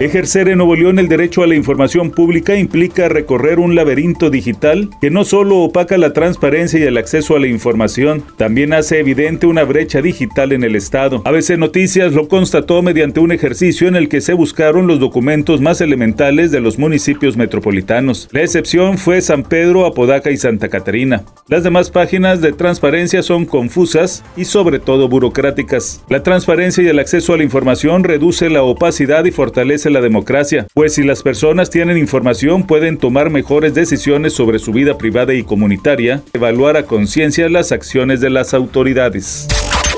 Ejercer en Nuevo León el derecho a la información pública implica recorrer un laberinto digital que no solo opaca la transparencia y el acceso a la información, también hace evidente una brecha digital en el Estado. ABC Noticias lo constató mediante un ejercicio en el que se buscaron los documentos más elementales de los municipios metropolitanos. La excepción fue San Pedro, Apodaca y Santa Catarina. Las demás páginas de transparencia son confusas y sobre todo burocráticas. La transparencia y el acceso a la información reduce la opacidad y fortalece la democracia, pues si las personas tienen información pueden tomar mejores decisiones sobre su vida privada y comunitaria, evaluar a conciencia las acciones de las autoridades.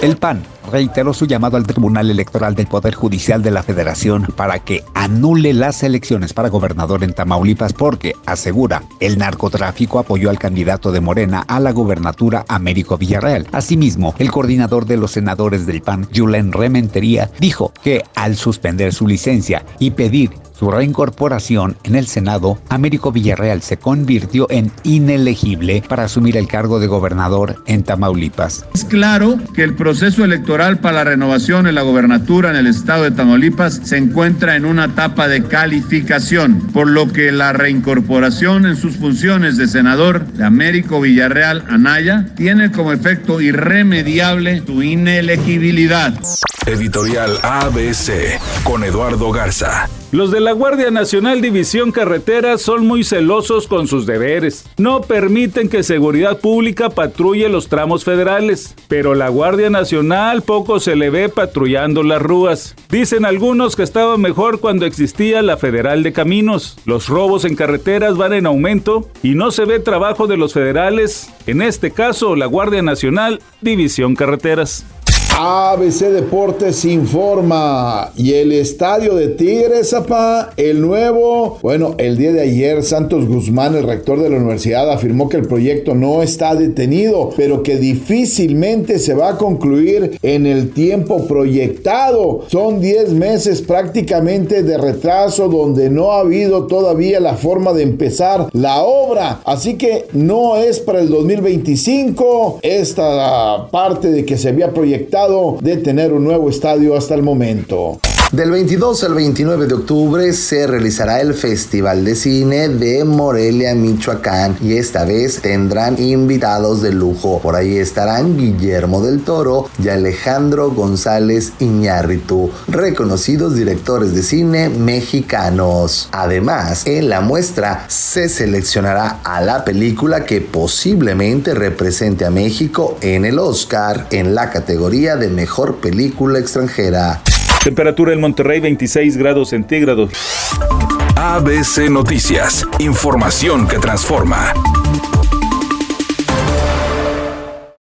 El PAN reiteró su llamado al Tribunal Electoral del Poder Judicial de la Federación para que anule las elecciones para gobernador en Tamaulipas porque, asegura, el narcotráfico apoyó al candidato de Morena a la gobernatura Américo Villarreal. Asimismo, el coordinador de los senadores del PAN, Julen Rementería, dijo que al suspender su licencia y pedir su reincorporación en el Senado, Américo Villarreal se convirtió en inelegible para asumir el cargo de gobernador en Tamaulipas. Es claro que el proceso electoral para la renovación en la gobernatura en el estado de Tamaulipas se encuentra en una etapa de calificación, por lo que la reincorporación en sus funciones de senador de Américo Villarreal Anaya tiene como efecto irremediable su inelegibilidad. Editorial ABC con Eduardo Garza. Los de la Guardia Nacional División Carretera son muy celosos con sus deberes. No permiten que Seguridad Pública patrulle los tramos federales, pero la Guardia Nacional poco se le ve patrullando las rúas. Dicen algunos que estaba mejor cuando existía la Federal de Caminos. Los robos en carreteras van en aumento y no se ve trabajo de los federales, en este caso la Guardia Nacional División Carreteras. ABC Deportes informa. Y el estadio de Tigres, zapá, el nuevo. Bueno, el día de ayer, Santos Guzmán, el rector de la universidad, afirmó que el proyecto no está detenido, pero que difícilmente se va a concluir en el tiempo proyectado. Son 10 meses prácticamente de retraso donde no ha habido todavía la forma de empezar la obra. Así que no es para el 2025 esta parte de que se había proyectado de tener un nuevo estadio hasta el momento. Del 22 al 29 de octubre se realizará el Festival de Cine de Morelia, Michoacán y esta vez tendrán invitados de lujo. Por ahí estarán Guillermo del Toro y Alejandro González Iñárritu, reconocidos directores de cine mexicanos. Además, en la muestra se seleccionará a la película que posiblemente represente a México en el Oscar en la categoría de Mejor Película Extranjera. Temperatura en Monterrey 26 grados centígrados. ABC Noticias, información que transforma.